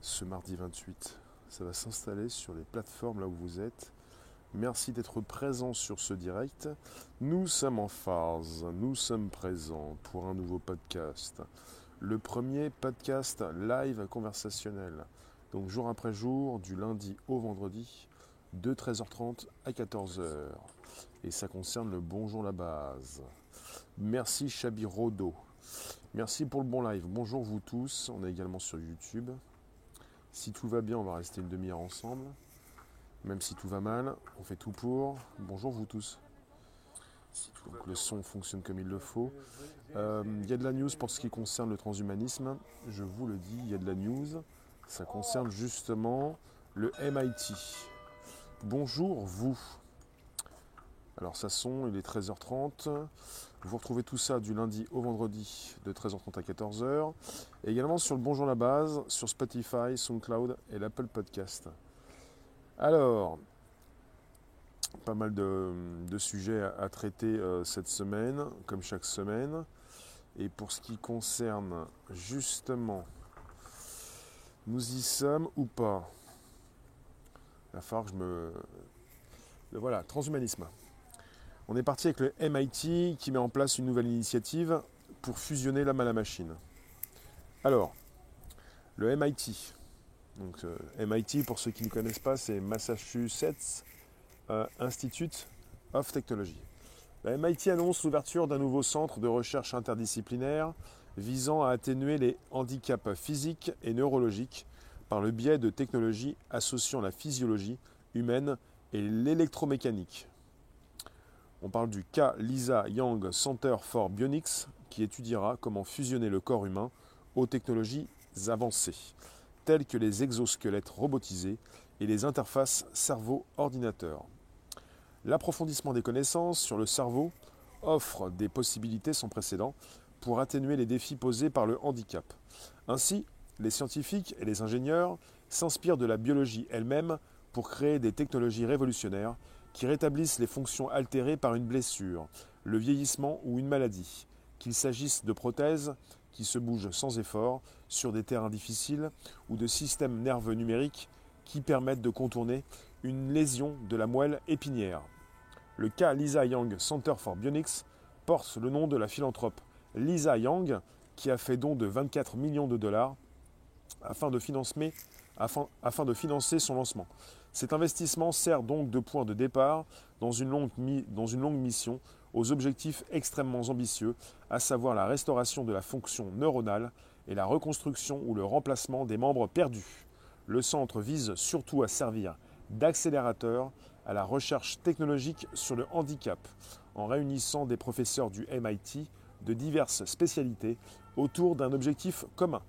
ce mardi 28. Ça va s'installer sur les plateformes là où vous êtes. Merci d'être présent sur ce direct. Nous sommes en phase, nous sommes présents pour un nouveau podcast. Le premier podcast live conversationnel. Donc jour après jour, du lundi au vendredi, de 13h30 à 14h. Et ça concerne le Bonjour la base. Merci Chabi Rodo. Merci pour le bon live. Bonjour vous tous. On est également sur YouTube. Si tout va bien, on va rester une demi-heure ensemble. Même si tout va mal, on fait tout pour. Bonjour vous tous. Donc le son fonctionne comme il le faut. Euh, il y a de la news pour ce qui concerne le transhumanisme. Je vous le dis, il y a de la news. Ça concerne justement le MIT. Bonjour vous. Alors ça son, il est 13h30. Vous retrouvez tout ça du lundi au vendredi de 13h30 à 14h. Et également sur le Bonjour la base, sur Spotify, SoundCloud et l'Apple Podcast. Alors, pas mal de, sujets à, traiter euh, cette semaine, comme chaque semaine. Et pour ce qui concerne justement, nous y sommes ou pas? La va je me... Voilà, transhumanisme. On est parti avec le MIT qui met en place une nouvelle initiative pour fusionner l'homme à la machine. Alors, le MIT. Donc, euh, MIT, pour ceux qui ne connaissent pas, c'est Massachusetts euh, Institute of Technology. Le MIT annonce l'ouverture d'un nouveau centre de recherche interdisciplinaire visant à atténuer les handicaps physiques et neurologiques par le biais de technologies associant la physiologie humaine et l'électromécanique. On parle du cas Lisa Young Center for Bionics qui étudiera comment fusionner le corps humain aux technologies avancées, telles que les exosquelettes robotisés et les interfaces cerveau-ordinateur. L'approfondissement des connaissances sur le cerveau offre des possibilités sans précédent pour atténuer les défis posés par le handicap. Ainsi, les scientifiques et les ingénieurs s'inspirent de la biologie elle-même pour créer des technologies révolutionnaires qui rétablissent les fonctions altérées par une blessure, le vieillissement ou une maladie, qu'il s'agisse de prothèses qui se bougent sans effort sur des terrains difficiles ou de systèmes nerveux numériques qui permettent de contourner une lésion de la moelle épinière. Le cas Lisa Yang Center for Bionics porte le nom de la philanthrope Lisa Yang qui a fait don de 24 millions de dollars afin de financer, afin de financer son lancement. Cet investissement sert donc de point de départ dans une, longue mission aux objectifs extrêmement ambitieux, à savoir la restauration de la fonction neuronale et la reconstruction ou le remplacement des membres perdus. Le centre vise surtout à servir d'accélérateur à la recherche technologique sur le handicap, en réunissant des professeurs du MIT de diverses spécialités autour d'un objectif commun.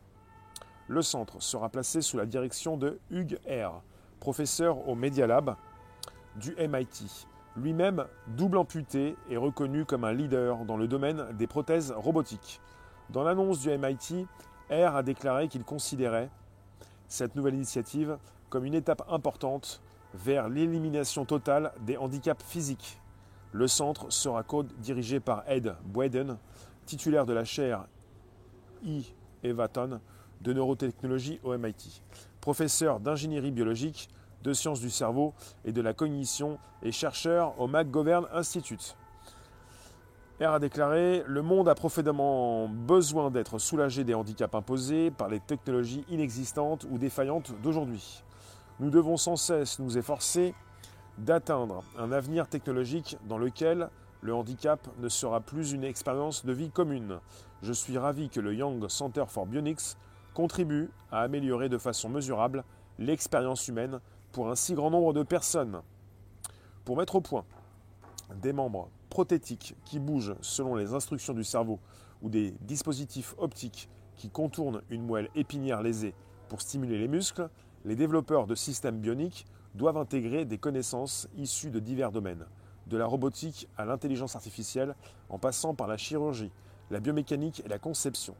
Le centre sera placé sous la direction de Hugues R., professeur au Media Lab du MIT. Lui-même double amputé et reconnu comme un leader dans le domaine des prothèses robotiques. Dans l'annonce du MIT, R a déclaré qu'il considérait cette nouvelle initiative comme une étape importante vers l'élimination totale des handicaps physiques. Le centre sera co-dirigé par Ed Boyden, titulaire de la chaire E. Evaton de neurotechnologie au MIT professeur d'ingénierie biologique, de sciences du cerveau et de la cognition et chercheur au McGovern Institute. R a déclaré Le monde a profondément besoin d'être soulagé des handicaps imposés par les technologies inexistantes ou défaillantes d'aujourd'hui. Nous devons sans cesse nous efforcer d'atteindre un avenir technologique dans lequel le handicap ne sera plus une expérience de vie commune. Je suis ravi que le Young Center for Bionics contribue à améliorer de façon mesurable l'expérience humaine pour un si grand nombre de personnes. Pour mettre au point des membres prothétiques qui bougent selon les instructions du cerveau ou des dispositifs optiques qui contournent une moelle épinière lésée pour stimuler les muscles, les développeurs de systèmes bioniques doivent intégrer des connaissances issues de divers domaines, de la robotique à l'intelligence artificielle en passant par la chirurgie, la biomécanique et la conception.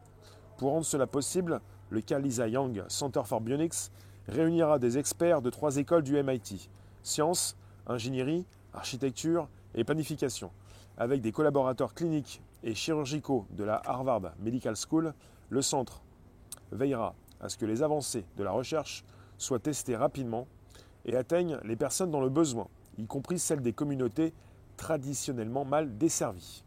Pour rendre cela possible, le cas Lisa Young Center for Bionics réunira des experts de trois écoles du MIT sciences, ingénierie, architecture et planification. Avec des collaborateurs cliniques et chirurgicaux de la Harvard Medical School, le centre veillera à ce que les avancées de la recherche soient testées rapidement et atteignent les personnes dans le besoin, y compris celles des communautés traditionnellement mal desservies.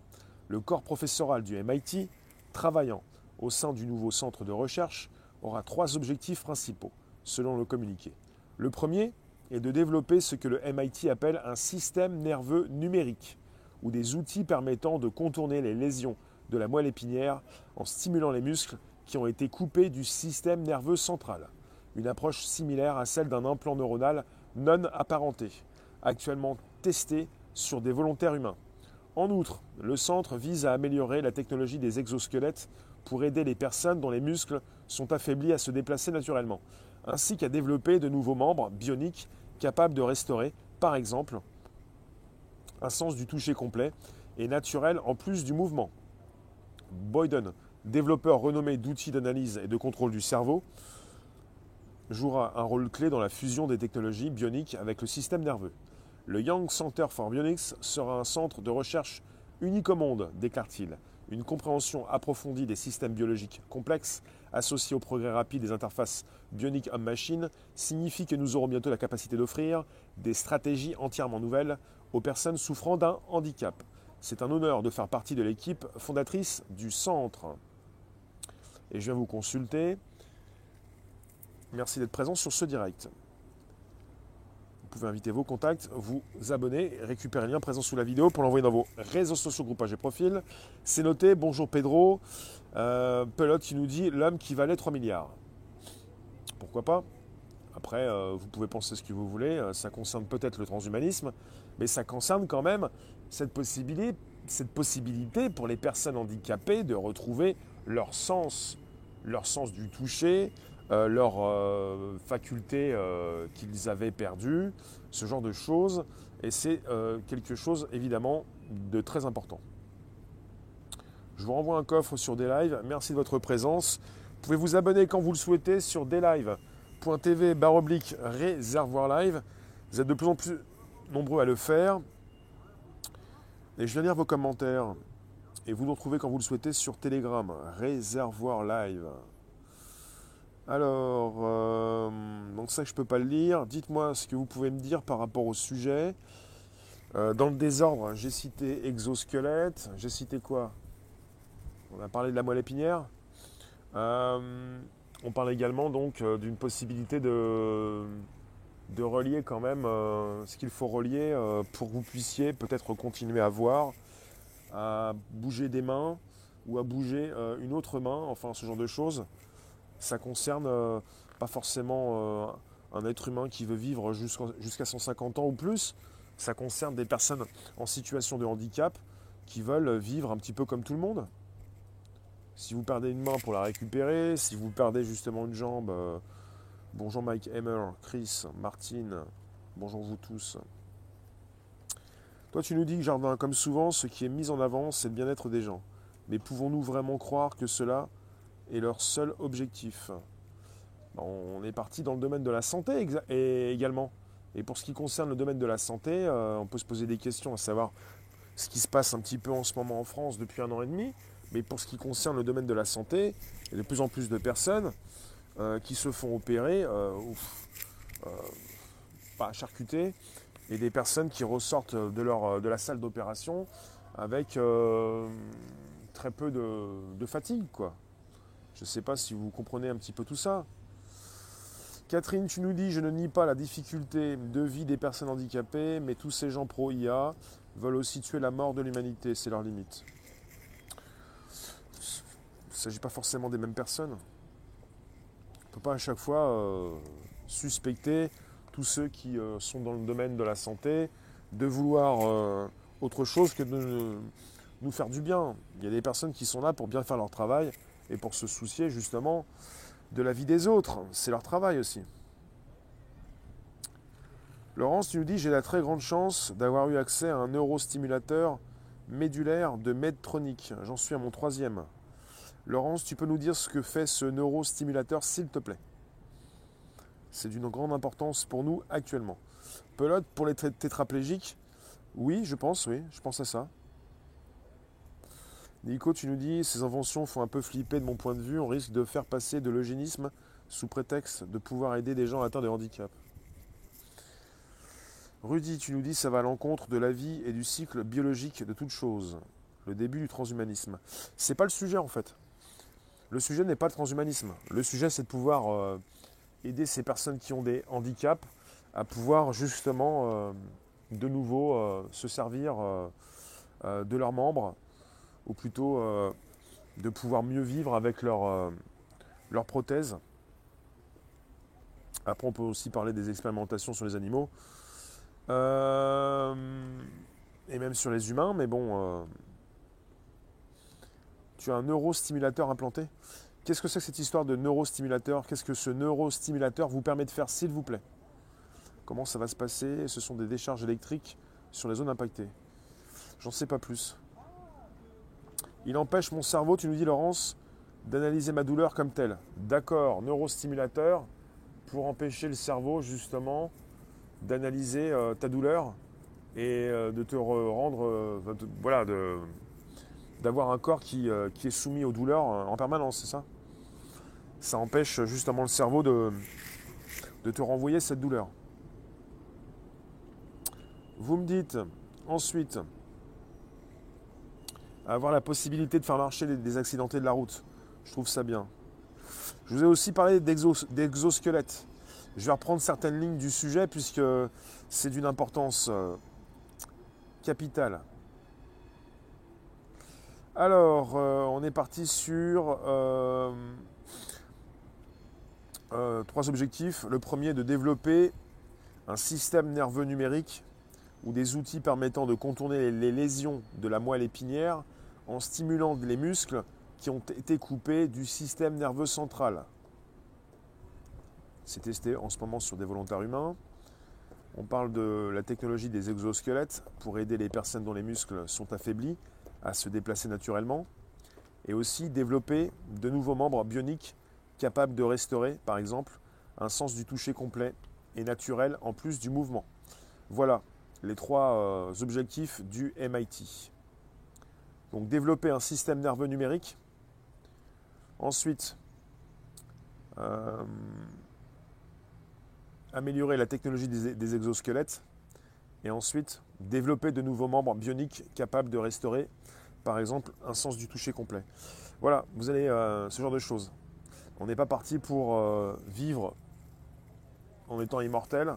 Le corps professoral du MIT, travaillant au sein du nouveau centre de recherche, aura trois objectifs principaux, selon le communiqué. Le premier est de développer ce que le MIT appelle un système nerveux numérique, ou des outils permettant de contourner les lésions de la moelle épinière en stimulant les muscles qui ont été coupés du système nerveux central. Une approche similaire à celle d'un implant neuronal non apparenté, actuellement testé sur des volontaires humains. En outre, le centre vise à améliorer la technologie des exosquelettes pour aider les personnes dont les muscles sont affaiblis à se déplacer naturellement, ainsi qu'à développer de nouveaux membres bioniques capables de restaurer, par exemple, un sens du toucher complet et naturel en plus du mouvement. Boyden, développeur renommé d'outils d'analyse et de contrôle du cerveau, jouera un rôle clé dans la fusion des technologies bioniques avec le système nerveux. Le Young Center for Bionics sera un centre de recherche unique au monde, déclare-t-il. Une compréhension approfondie des systèmes biologiques complexes associés au progrès rapide des interfaces bioniques homme-machine signifie que nous aurons bientôt la capacité d'offrir des stratégies entièrement nouvelles aux personnes souffrant d'un handicap. C'est un honneur de faire partie de l'équipe fondatrice du centre. Et je viens vous consulter. Merci d'être présent sur ce direct. Pouvez inviter vos contacts, vous abonner, récupérer le lien présent sous la vidéo pour l'envoyer dans vos réseaux sociaux, groupages et profils. C'est noté. Bonjour Pedro. Euh, Pelote qui nous dit l'homme qui valait 3 milliards. Pourquoi pas? Après, euh, vous pouvez penser ce que vous voulez. Euh, ça concerne peut-être le transhumanisme, mais ça concerne quand même cette possibilité, cette possibilité pour les personnes handicapées de retrouver leur sens, leur sens du toucher, euh, leurs euh, facultés euh, qu'ils avaient perdues, ce genre de choses. Et c'est quelque chose évidemment de très important. Je vous renvoie un coffre sur des lives. Merci de votre présence. Vous pouvez vous abonner quand vous le souhaitez sur deslive.tv barre oblique réservoir live. Vous êtes de plus en plus nombreux à le faire. Et je viens lire vos commentaires. Et vous nous retrouvez quand vous le souhaitez sur Telegram, réservoir live. Alors, euh, donc ça je peux pas le lire. Dites-moi ce que vous pouvez me dire par rapport au sujet. Euh, dans le désordre, j'ai cité exosquelette. J'ai cité quoi? On a parlé de la moelle épinière. Euh, on parle également donc d'une possibilité de, de relier quand même ce qu'il faut relier pour que vous puissiez peut-être continuer à voir, à bouger des mains ou à bouger une autre main, enfin ce genre de choses ça concerne euh, pas forcément euh, un être humain qui veut vivre jusqu'à 150 ans ou plus. Ça concerne des personnes en situation de handicap qui veulent vivre un petit peu comme tout le monde. Si vous perdez une main pour la récupérer, si vous perdez justement une jambe, euh, bonjour Mike Hammer, Chris, Martine, bonjour vous tous. Toi tu nous dis que jardin, comme souvent, ce qui est mis en avant, c'est le bien-être des gens. Mais pouvons-nous vraiment croire que cela et leur seul objectif. On est parti dans le domaine de la santé également. Et pour ce qui concerne le domaine de la santé, euh, on peut se poser des questions à savoir ce qui se passe un petit peu en ce moment en France depuis un an et demi. Mais pour ce qui concerne le domaine de la santé, il y a de plus en plus de personnes euh, qui se font opérer, euh, pas charcuter, et des personnes qui ressortent de, leur, de la salle d'opération avec très peu de, de fatigue. quoi. Je ne sais pas si vous comprenez un petit peu tout ça. Catherine, tu nous dis, je ne nie pas la difficulté de vie des personnes handicapées, mais tous ces gens pro-IA veulent aussi tuer la mort de l'humanité, c'est leur limite. Il ne s'agit pas forcément des mêmes personnes. On ne peut pas à chaque fois euh, suspecter tous ceux qui euh, sont dans le domaine de la santé de vouloir euh, autre chose que de nous faire du bien. Il y a des personnes qui sont là pour bien faire leur travail et pour se soucier justement de la vie des autres. C'est leur travail aussi. Laurence, tu nous dis, j'ai la très grande chance d'avoir eu accès à un neurostimulateur médulaire de Medtronic. J'en suis à mon troisième. Laurence, tu peux nous dire ce que fait ce neurostimulateur, s'il te plaît? C'est d'une grande importance pour nous actuellement. Pelote pour les tétraplégiques? Oui, je pense, oui, je pense à ça. Nico, tu nous dis, ces inventions font un peu flipper de mon point de vue. On risque de faire passer de l'eugénisme sous prétexte de pouvoir aider des gens atteints de handicap. Rudy, tu nous dis ça va à l'encontre de la vie et du cycle biologique de toute chose. Le début du transhumanisme. C'est pas le sujet en fait. Le sujet n'est pas le transhumanisme. Le sujet c'est de pouvoir euh, aider ces personnes qui ont des handicaps à pouvoir justement euh, de nouveau euh, se servir de leurs membres ou plutôt de pouvoir mieux vivre avec leurs leur prothèses. Après on peut aussi parler des expérimentations sur les animaux. Euh, et même sur les humains, mais bon, euh, tu as un neurostimulateur implanté. Qu'est-ce que c'est que cette histoire de neurostimulateur? Qu'est-ce que ce neurostimulateur vous permet de faire, s'il vous plaît? Comment ça va se passer? Ce sont des décharges électriques sur les zones impactées. J'en sais pas plus. Il empêche mon cerveau, tu nous dis Laurence, d'analyser ma douleur comme telle. D'accord, neurostimulateur pour empêcher le cerveau justement d'analyser euh, ta douleur et euh, de te rendre, euh, voilà, d'avoir un corps qui, est soumis aux douleurs en permanence, c'est ça? Ça empêche justement le cerveau de te renvoyer cette douleur. Vous me dites ensuite avoir la possibilité de faire marcher des accidentés de la route. Je trouve ça bien. Je vous ai aussi parlé d'exosquelettes. Je vais reprendre certaines lignes du sujet puisque c'est d'une importance euh, capitale. Alors, euh, on est parti sur euh, trois objectifs. Le premier, de développer un système nerveux numérique ou des outils permettant de contourner les lésions de la moelle épinière en stimulant les muscles qui ont été coupés du système nerveux central. C'est testé en ce moment sur des volontaires humains. On parle de la technologie des exosquelettes pour aider les personnes dont les muscles sont affaiblis à se déplacer naturellement. Et aussi développer de nouveaux membres bioniques capables de restaurer, par exemple, un sens du toucher complet et naturel en plus du mouvement. Voilà les trois euh, objectifs du MIT. Donc développer un système nerveux numérique. Ensuite, euh, améliorer la technologie des, exosquelettes et ensuite développer de nouveaux membres bioniques capables de restaurer, par exemple, un sens du toucher complet. Voilà, vous avez euh, ce genre de choses. On n'est pas parti pour euh, vivre en étant immortel.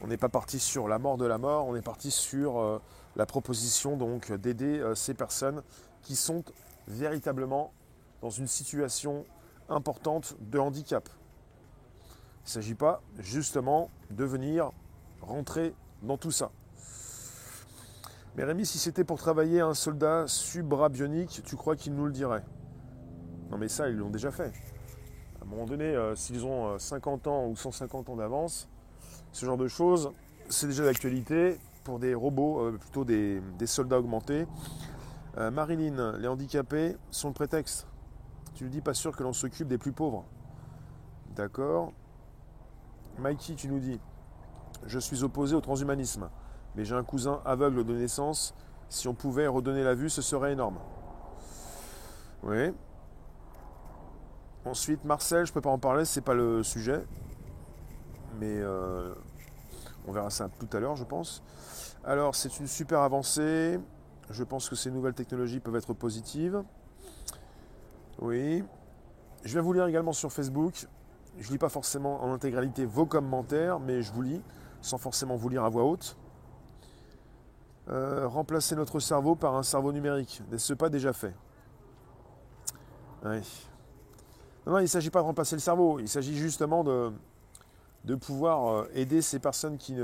On n'est pas parti sur la mort de la mort. On est parti sur euh, la proposition donc d'aider ces personnes qui sont véritablement dans une situation importante de handicap. Il ne s'agit pas justement de venir rentrer dans tout ça. Mais Rémi, si c'était pour travailler un soldat sub-bras bionique, tu crois qu'il nous le dirait? Non mais ça, ils l'ont déjà fait. À un moment donné, euh, s'ils ont 50 euh, ans ou 150 ans d'avance, ce genre de choses, c'est déjà d'actualité pour des robots, euh, plutôt des, soldats augmentés. Marilyn, les handicapés sont le prétexte. Tu ne dis pas sûr que l'on s'occupe des plus pauvres. D'accord. Mikey, tu nous dis Je suis opposé au transhumanisme, mais j'ai un cousin aveugle de naissance. Si on pouvait redonner la vue, ce serait énorme. Oui. Ensuite, Marcel, je ne peux pas en parler, c'est pas le sujet. Mais euh, on verra ça tout à l'heure, je pense. Alors, c'est une super avancée. Je pense que ces nouvelles technologies peuvent être positives. Oui. Je vais vous lire également sur Facebook. Je ne lis pas forcément en intégralité vos commentaires, mais je vous lis, sans forcément vous lire à voix haute. Euh, remplacer notre cerveau par un cerveau numérique. N'est-ce pas déjà fait? Oui. Non, il ne s'agit pas de remplacer le cerveau, il s'agit justement de, de pouvoir euh, aider ces personnes qui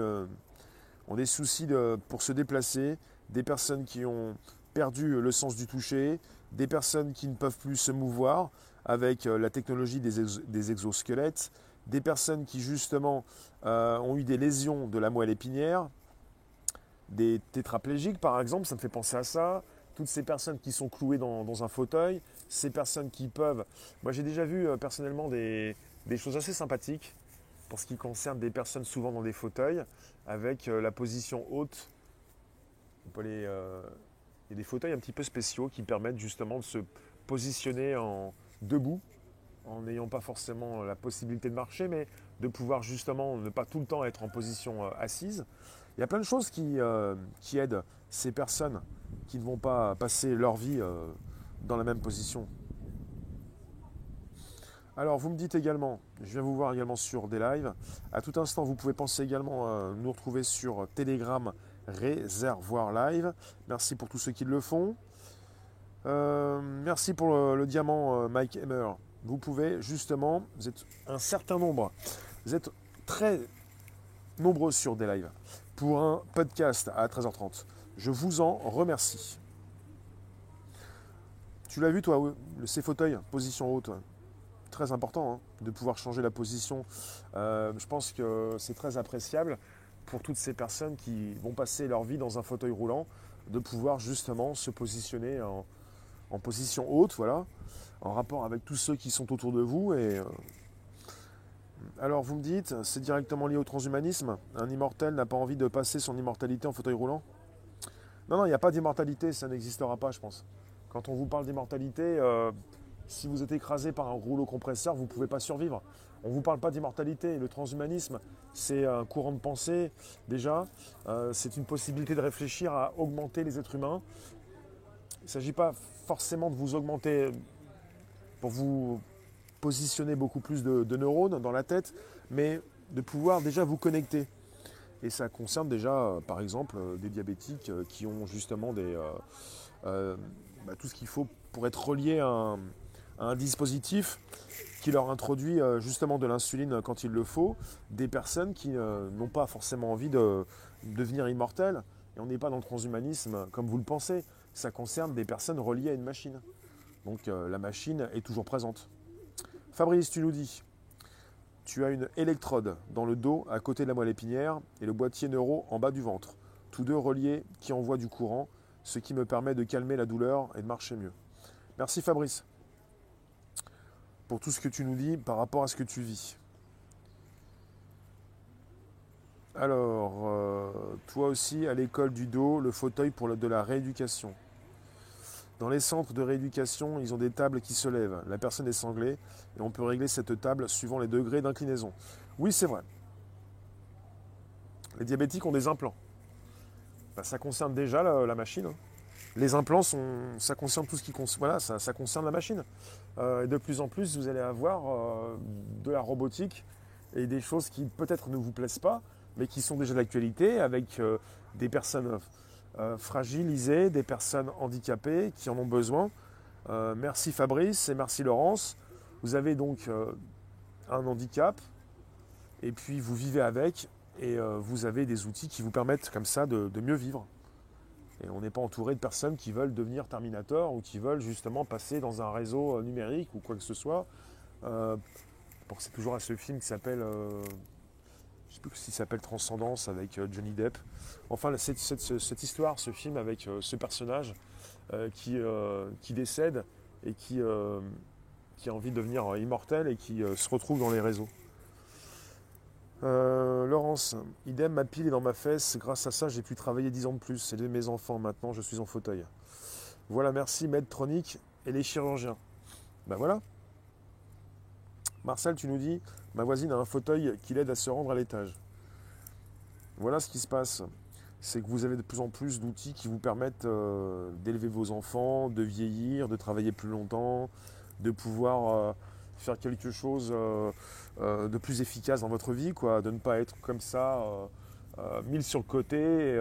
ont des soucis pour se déplacer, des personnes qui ont perdu le sens du toucher, des personnes qui ne peuvent plus se mouvoir, avec euh, la technologie des, exosquelettes, des personnes qui justement euh, ont eu des lésions de la moelle épinière, des tétraplégiques par exemple, ça me fait penser à ça, toutes ces personnes qui sont clouées dans, un fauteuil, ces personnes qui peuvent... Moi j'ai déjà vu euh, personnellement des, choses assez sympathiques pour ce qui concerne des personnes souvent dans des fauteuils, avec la position haute. il y a des fauteuils un petit peu spéciaux qui permettent justement de se positionner en, debout en n'ayant pas forcément la possibilité de marcher, mais de pouvoir justement ne pas tout le temps être en position assise. Il y a plein de choses qui, qui aident ces personnes qui ne vont pas passer leur vie dans la même position. Alors, vous me dites également, je viens vous voir également sur des lives. À tout instant, vous pouvez penser également à nous retrouver sur Telegram Réservoir Live. Merci pour tous ceux qui le font. Euh, merci pour le, diamant euh, Mike Emmer. Vous pouvez justement, vous êtes un certain nombre, vous êtes très nombreux sur des lives pour un podcast à 13h30. Je vous en remercie. Tu l'as vu toi, ces fauteuils, position haute? Très important hein, de pouvoir changer la position. Euh, je pense que c'est très appréciable pour toutes ces personnes qui vont passer leur vie dans un fauteuil roulant, de pouvoir justement se positionner en, position haute, voilà, en rapport avec tous ceux qui sont autour de vous. Et, euh, alors vous me dites, c'est directement lié au transhumanisme? Un immortel n'a pas envie de passer son immortalité en fauteuil roulant? Non, non, il n'y a pas d'immortalité, ça n'existera pas, je pense. Quand on vous parle d'immortalité, euh, si vous êtes écrasé par un rouleau compresseur, vous ne pouvez pas survivre. On ne vous parle pas d'immortalité. Le transhumanisme, c'est un courant de pensée déjà. Euh, c'est une possibilité de réfléchir à augmenter les êtres humains. Il ne s'agit pas forcément de vous augmenter pour vous positionner beaucoup plus de, neurones dans la tête, mais de pouvoir déjà vous connecter. Et ça concerne déjà, euh, par exemple, euh, des diabétiques qui ont justement des, bah, tout ce qu'il faut pour être relié à un, un dispositif qui leur introduit euh, justement de l'insuline quand il le faut, des personnes qui euh, n'ont pas forcément envie de, devenir immortelles. Et on n'est pas dans le transhumanisme comme vous le pensez. Ça concerne des personnes reliées à une machine. Donc euh, la machine est toujours présente. Fabrice, tu nous dis, tu as une électrode dans le dos à côté de la moelle épinière et le boîtier neuro en bas du ventre. Tous deux reliés qui envoient du courant, ce qui me permet de calmer la douleur et de marcher mieux. Merci Fabrice pour tout ce que tu nous dis par rapport à ce que tu vis. Alors, euh, toi aussi, à l'école du dos, le fauteuil pour de la rééducation. Dans les centres de rééducation, ils ont des tables qui se lèvent. La personne est sanglée et on peut régler cette table suivant les degrés d'inclinaison. Oui, c'est vrai. Les diabétiques ont des implants. Ben, ça concerne déjà la, machine. Hein les implants, ça concerne tout ce qui voilà, ça, ça concerne la machine. Euh, et de plus en plus, vous allez avoir euh, de la robotique et des choses qui peut-être ne vous plaisent pas, mais qui sont déjà d'actualité avec euh, des personnes fragilisées, des personnes handicapées qui en ont besoin. merci Fabrice et merci Laurence. Vous avez donc un handicap et puis vous vivez avec et vous avez des outils qui vous permettent comme ça de mieux vivre. On n'est pas entouré de personnes qui veulent devenir Terminator ou qui veulent justement passer dans un réseau euh, numérique ou quoi que ce soit. Euh, toujours à ce film qui s'appelle, euh, Transcendance avec euh, Johnny Depp. Enfin, cette, histoire, ce film avec ce personnage qui, qui décède et qui, qui a envie de devenir immortel et qui se retrouve dans les réseaux. Euh, Laurence, idem, ma pile est dans ma fesse. Grâce à ça, j'ai pu travailler 10 ans de plus. C'est mes enfants maintenant, je suis en fauteuil. Voilà, merci Medtronic et les chirurgiens. Ben voilà. Marcel, tu nous dis, ma voisine a un fauteuil qui l'aide à se rendre à l'étage. Voilà ce qui se passe. C'est que vous avez de plus en plus d'outils qui vous permettent euh, d'élever vos enfants, de vieillir, de travailler plus longtemps, de pouvoir euh, faire quelque chose euh, euh, de plus efficace dans votre vie, quoi, de ne pas être comme ça, euh, mille sur le côté,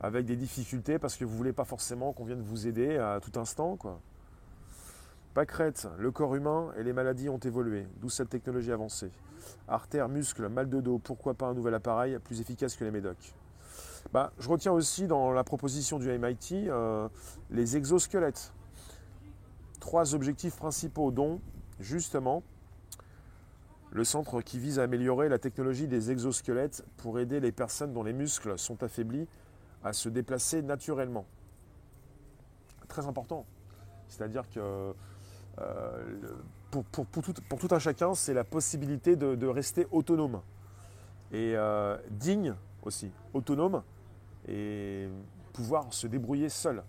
avec des difficultés parce que vous ne voulez pas forcément qu'on vienne vous aider à tout instant. Quoi. Pâquerette, le corps humain et les maladies ont évolué, d'où cette technologie avancée. Artères, muscles, mal de dos, pourquoi pas un nouvel appareil plus efficace que les médocs bah, Je retiens aussi dans la proposition du MIT les exosquelettes. Trois objectifs principaux dont justement le centre qui vise à améliorer la technologie des exosquelettes pour aider les personnes dont les muscles sont affaiblis à se déplacer naturellement. Très important. C'est-à-dire que euh, pour, tout, un chacun, c'est la possibilité de, rester autonome et euh, digne aussi, autonome et pouvoir se débrouiller seul.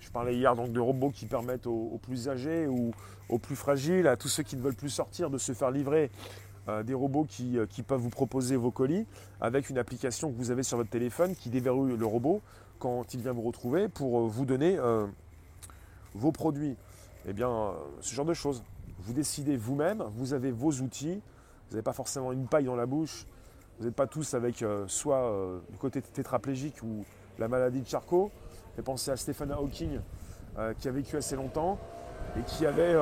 Je parlais hier donc de robots qui permettent aux, plus âgés ou aux plus fragiles, à tous ceux qui ne veulent plus sortir, de se faire livrer euh, des robots qui, qui, peuvent vous proposer vos colis avec une application que vous avez sur votre téléphone qui déverrouille le robot quand il vient vous retrouver pour vous donner vos produits. Eh bien, ce genre de choses. Vous décidez vous-même, vous avez vos outils, vous n'avez pas forcément une paille dans la bouche, vous n'êtes pas tous avec euh, soit euh, du côté tétraplégique ou la maladie de Charcot. J'ai pensé à Stephen Hawking euh, qui a vécu assez longtemps et qui avait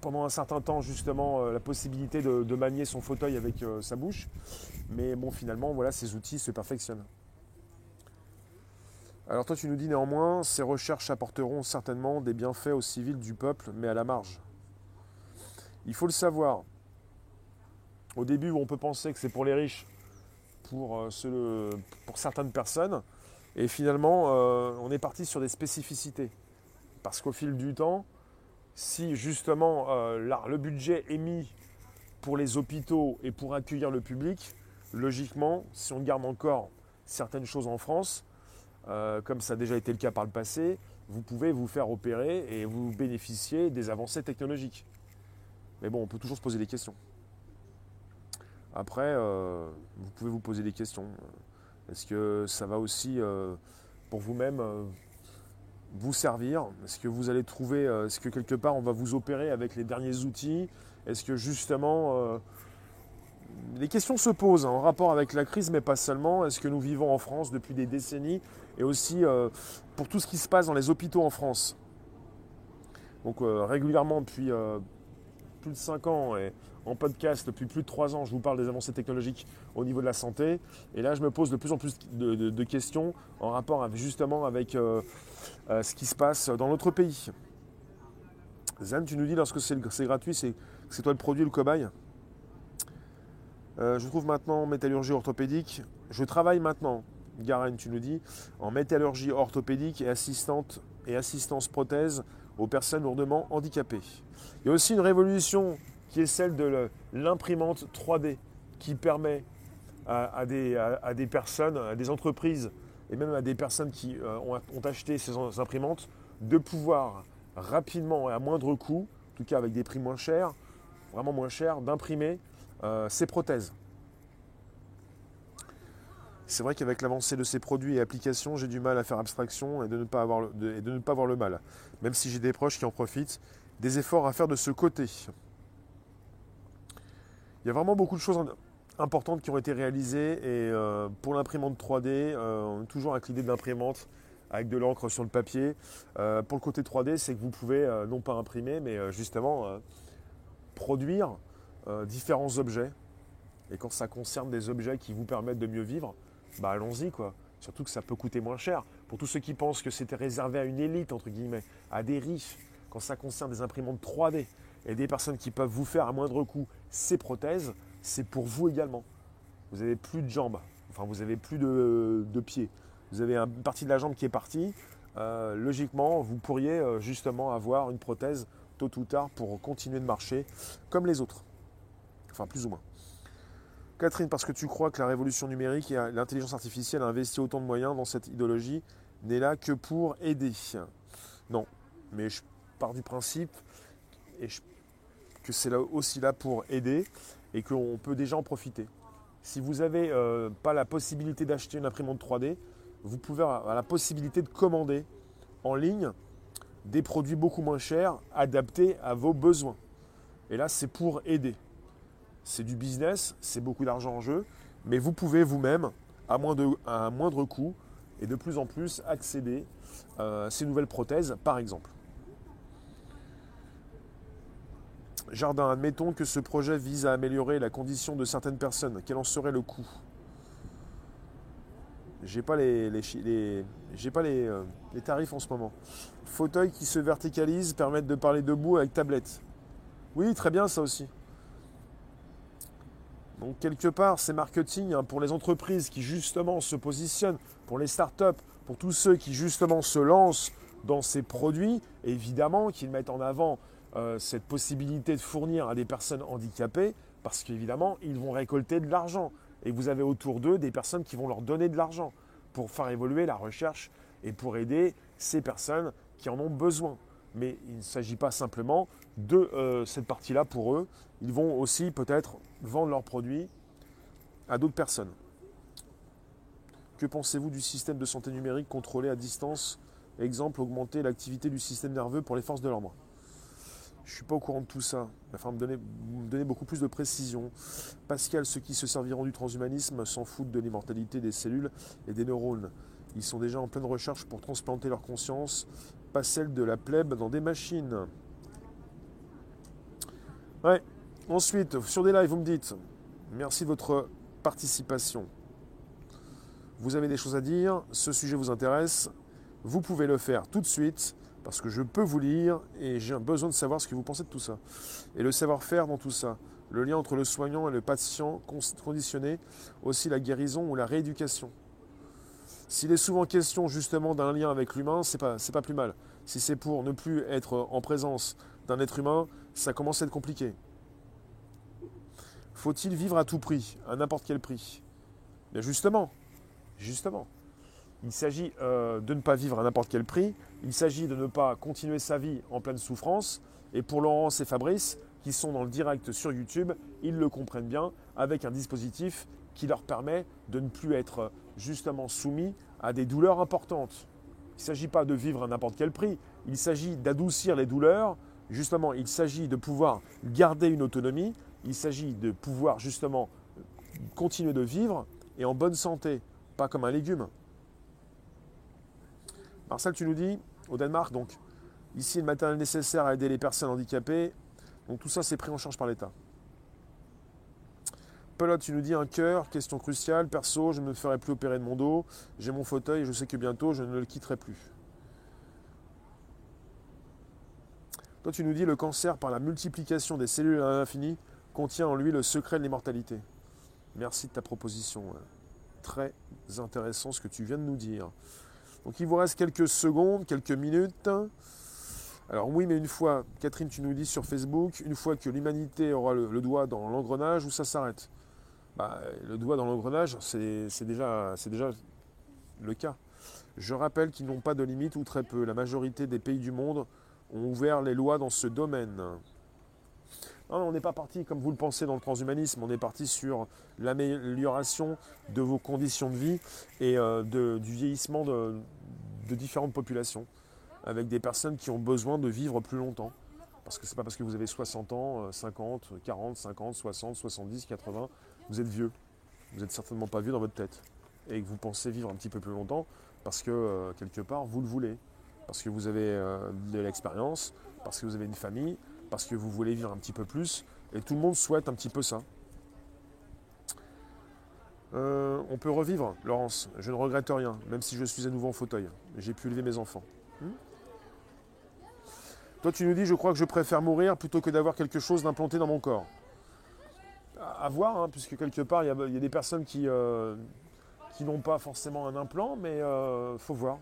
pendant un certain temps justement la possibilité de, manier son fauteuil avec sa bouche. Mais bon, finalement, voilà, ces outils se perfectionnent. Alors toi, tu nous dis néanmoins, ces recherches apporteront certainement des bienfaits aux civils du peuple, mais à la marge. Il faut le savoir. Au début, on peut penser que c'est pour les riches, pour, euh, pour certaines personnes, et finalement, euh, on est parti sur des spécificités. Parce qu'au fil du temps, si justement euh, le budget est mis pour les hôpitaux et pour accueillir le public, logiquement, si on garde encore certaines choses en France, euh, comme ça a déjà été le cas par le passé, vous pouvez vous faire opérer et vous bénéficier des avancées technologiques. Mais bon, on peut toujours se poser des questions. Après, vous pouvez vous poser des questions. Est-ce que ça va aussi, euh, pour vous-même, vous servir? Est-ce que vous allez trouver, est-ce que quelque part on va vous opérer avec les derniers outils? Est-ce que justement les questions se posent hein, en rapport avec la crise, mais pas seulement. Est-ce que nous vivons en France depuis des décennies? Et aussi euh, pour tout ce qui se passe dans les hôpitaux en France. Donc euh, régulièrement euh, plus de 5 ans et en podcast depuis plus de 3 ans, je vous parle des avancées technologiques au niveau de la santé. Et là, je me pose de plus en plus de, questions en rapport justement avec ce qui se passe dans notre pays. Zan, tu nous dis lorsque c'est gratuit, c'est toi le produit, le cobaye? Euh, je trouve maintenant en métallurgie orthopédique. Je travaille maintenant, Garen, tu nous dis, en métallurgie orthopédique et, assistante, et assistance prothèse aux personnes lourdement handicapées. Il y a aussi une révolution qui est celle de l'imprimante 3D qui permet à, des, personnes, à des entreprises et même à des personnes qui euh, ont, acheté ces imprimantes de pouvoir rapidement et à moindre coût, en tout cas avec des prix moins chers, vraiment moins chers, d'imprimer euh, ces prothèses. C'est vrai qu'avec l'avancée de ces produits et applications, j'ai du mal à faire abstraction et de, ne pas avoir le, et de ne pas voir le mal. Même si j'ai des proches qui en profitent, des efforts à faire de ce côté. Il y a vraiment beaucoup de choses importantes qui ont été réalisées et euh, pour l'imprimante 3D, euh, toujours avec l'idée de l'imprimante avec de l'encre sur le papier. pour le côté 3D, c'est que vous pouvez non pas imprimer, mais justement produire euh, différents objets. Et quand ça concerne des objets qui vous permettent de mieux vivre, bah allons-y quoi. Surtout que ça peut coûter moins cher. Pour tous ceux qui pensent que c'était réservé à une élite, entre guillemets, à des riches, quand ça concerne des imprimantes 3D et des personnes qui peuvent vous faire à moindre coût ces prothèses, c'est pour vous également. Vous n'avez plus de jambes, enfin vous n'avez plus de, pieds. Vous avez une partie de la jambe qui est partie. Euh, logiquement, vous pourriez euh, justement avoir une prothèse tôt ou tard pour continuer de marcher comme les autres. Enfin, plus ou moins. Catherine, parce que tu crois que la révolution numérique et l'intelligence artificielle a investi autant de moyens dans cette idéologie, n'est là que pour aider. Non, mais je pars du principe que c'est là aussi là pour aider et qu'on peut déjà en profiter. Si vous n'avez euh, pas la possibilité d'acheter une imprimante 3D, vous pouvez avoir la possibilité de commander en ligne des produits beaucoup moins chers adaptés à vos besoins. Et là, c'est pour aider c'est du business, c'est beaucoup d'argent en jeu, mais vous pouvez vous-même, à, un moindre coût, et de plus en plus accéder à ces nouvelles prothèses, par exemple. Jardin, admettons que ce projet vise à améliorer la condition de certaines personnes. Quel en serait le coût? J'ai pas les, pas les, euh, les, tarifs en ce moment. Fauteuil qui se verticalise permettent de parler debout avec tablette. Oui, très bien ça aussi. Donc quelque part, c'est marketing hein, pour les entreprises qui justement se positionnent, pour les startups, pour tous ceux qui justement se lancent dans ces produits, évidemment qu'ils mettent en avant euh, cette possibilité de fournir à des personnes handicapées, parce qu'évidemment, ils vont récolter de l'argent. Et vous avez autour d'eux des personnes qui vont leur donner de l'argent pour faire évoluer la recherche et pour aider ces personnes qui en ont besoin. Mais il ne s'agit pas simplement de euh, cette partie-là pour eux. Ils vont aussi peut-être vendre leurs produits à d'autres personnes. Que pensez-vous du système de santé numérique contrôlé à distance Exemple, augmenter l'activité du système nerveux pour les forces de l'ordre. Je ne suis pas au courant de tout ça. Il va falloir me donner, me donner beaucoup plus de précision. Pascal, ceux qui se serviront du transhumanisme s'en foutent de l'immortalité des cellules et des neurones. Ils sont déjà en pleine recherche pour transplanter leur conscience, pas celle de la plèbe dans des machines. Ouais. Ensuite, sur des lives, vous me dites, merci de votre participation. Vous avez des choses à dire, ce sujet vous intéresse, vous pouvez le faire tout de suite parce que je peux vous lire et j'ai besoin de savoir ce que vous pensez de tout ça. Et le savoir-faire dans tout ça, le lien entre le soignant et le patient conditionné, aussi la guérison ou la rééducation. S'il est souvent question justement d'un lien avec l'humain, c'est pas, pas plus mal. Si c'est pour ne plus être en présence d'un être humain, ça commence à être compliqué. Faut-il vivre à tout prix, à n'importe quel prix? Bien justement, justement. Il s'agit euh, de ne pas vivre à n'importe quel prix. Il s'agit de ne pas continuer sa vie en pleine souffrance. Et pour Laurence et Fabrice, qui sont dans le direct sur YouTube, ils le comprennent bien avec un dispositif qui leur permet de ne plus être justement soumis à des douleurs importantes. Il ne s'agit pas de vivre à n'importe quel prix. Il s'agit d'adoucir les douleurs. Justement, il s'agit de pouvoir garder une autonomie. Il s'agit de pouvoir justement continuer de vivre et en bonne santé, pas comme un légume. Marcel, tu nous dis, au Danemark, donc, ici, le matériel nécessaire à aider les personnes handicapées. Donc, tout ça, c'est pris en charge par l'État. Pelote, tu nous dis un cœur, question cruciale. Perso, je ne me ferai plus opérer de mon dos. J'ai mon fauteuil et je sais que bientôt, je ne le quitterai plus. Toi, tu nous dis le cancer, par la multiplication des cellules à l'infini, contient en lui le secret de l'immortalité. Merci de ta proposition. Très intéressant ce que tu viens de nous dire. Donc il vous reste quelques secondes, quelques minutes. Alors oui, mais une fois, Catherine, tu nous dis sur Facebook, une fois que l'humanité aura le, doigt dans l'engrenage, où ça s'arrête? Bah, Le doigt dans l'engrenage, c'est déjà, le cas. Je rappelle qu'ils n'ont pas de limite ou très peu. La majorité des pays du monde ont ouvert les lois dans ce domaine. On n'est pas parti comme vous le pensez dans le transhumanisme, on est parti sur l'amélioration de vos conditions de vie et euh, du vieillissement de, différentes populations, avec des personnes qui ont besoin de vivre plus longtemps. Parce que ce n'est pas parce que vous avez 60 ans, 50, 40, 50, 60, 70, 80, vous êtes vieux. Vous n'êtes certainement pas vieux dans votre tête. Et que vous pensez vivre un petit peu plus longtemps parce que euh, quelque part vous le voulez. Parce que vous avez euh, de l'expérience, parce que vous avez une famille, parce que vous voulez vivre un petit peu plus, et tout le monde souhaite un petit peu ça. Euh, on peut revivre, Laurence. Je ne regrette rien, même si je suis à nouveau en fauteuil. J'ai pu élever mes enfants. Hmm? Toi, tu nous dis, je crois que je préfère mourir plutôt que d'avoir quelque chose d'implanté dans mon corps. À, voir, hein, puisque quelque part, il y, a des personnes qui, euh, qui n'ont pas forcément un implant, mais euh, faut voir.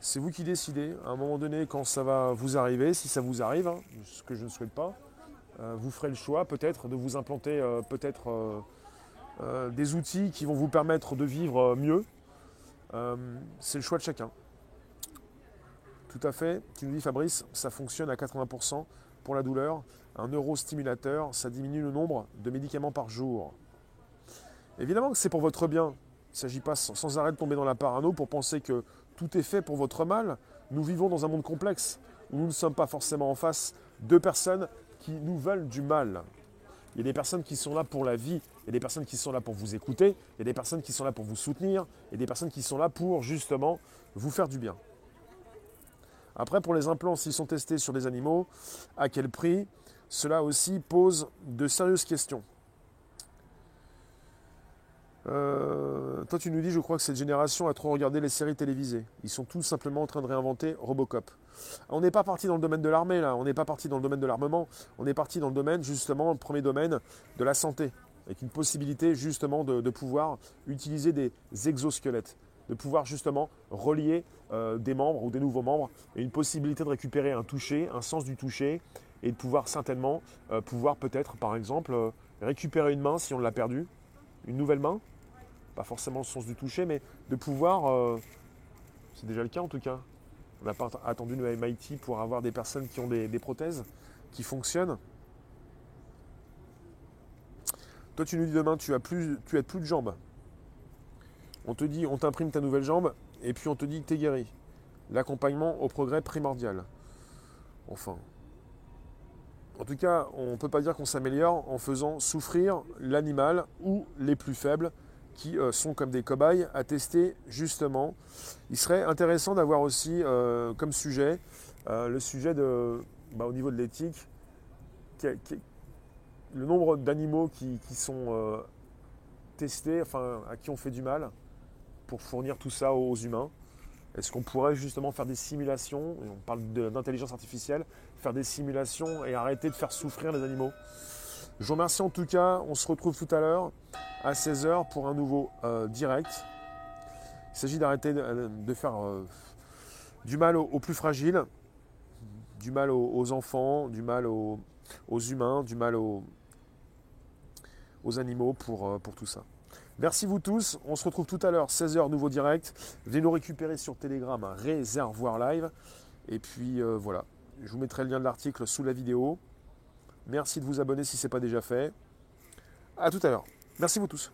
C'est vous qui décidez. À un moment donné, quand ça va vous arriver, si ça vous arrive, hein, ce que je ne souhaite pas, euh, vous ferez le choix peut-être de vous implanter euh, peut-être des outils qui vont vous permettre de vivre mieux. c'est le choix de chacun. Tout à fait. Tu nous dis Fabrice, ça fonctionne à 80% pour la douleur. Un neurostimulateur, ça diminue le nombre de médicaments par jour. Évidemment que c'est pour votre bien. Il ne s'agit pas sans arrêt de tomber dans la parano pour penser que tout est fait pour votre mal. Nous vivons dans un monde complexe où nous ne sommes pas forcément en face de personnes qui nous veulent du mal. Il y a des personnes qui sont là pour la vie, il y a des personnes qui sont là pour vous écouter, il y a des personnes qui sont là pour vous soutenir, et des personnes qui sont là pour justement vous faire du bien. Après, pour les implants, s'ils sont testés sur des animaux, à quel prix? Cela aussi pose de sérieuses questions. Euh, toi, tu nous dis, je crois que cette génération a trop regardé les séries télévisées. Ils sont tout simplement en train de réinventer Robocop. On n'est pas parti dans le domaine de l'armée, là. On n'est pas parti dans le domaine de l'armement. On est parti dans le domaine, justement, le premier domaine de la santé. Avec une possibilité, justement, de, pouvoir utiliser des exosquelettes. De pouvoir, justement, relier euh, des membres ou des nouveaux membres. Et une possibilité de récupérer un toucher, un sens du toucher. Et de pouvoir certainement, euh, pouvoir peut-être, par exemple, récupérer une main si on l'a perdue. Une nouvelle main? Pas forcément le sens du toucher, mais de pouvoir euh, C'est déjà le cas en tout cas. On n'a pas attendu le MIT pour avoir des personnes qui ont des, prothèses qui fonctionnent. Toi, tu nous dis demain, tu as plus, tu as plus de jambes. On te dit, on t'imprime ta nouvelle jambe, et puis on te dit que tu es guéri. L'accompagnement au progrès primordial. Enfin. En tout cas, on ne peut pas dire qu'on s'améliore en faisant souffrir l'animal ou les plus faibles qui euh, sont comme des cobayes à tester justement. Il serait intéressant d'avoir aussi euh, comme sujet euh, le sujet de, bah, au niveau de l'éthique, le nombre d'animaux qui, sont testés, enfin à qui on fait du mal pour fournir tout ça aux humains. Est-ce qu'on pourrait justement faire des simulations, on parle d'intelligence artificielle, faire des simulations et arrêter de faire souffrir les animaux Je vous remercie en tout cas, on se retrouve tout à l'heure à 16h pour un nouveau euh, direct. Il s'agit d'arrêter de, faire euh, du mal aux, plus fragiles, du mal aux, enfants, du mal aux, humains, du mal aux, animaux pour, euh, pour tout ça. Merci vous tous. On se retrouve tout à l'heure, 16h, nouveau direct. Venez nous récupérer sur Telegram, réservoir live. Et puis voilà, je vous mettrai le lien de l'article sous la vidéo. Merci de vous abonner si ce n'est pas déjà fait. A tout à l'heure. Merci vous tous.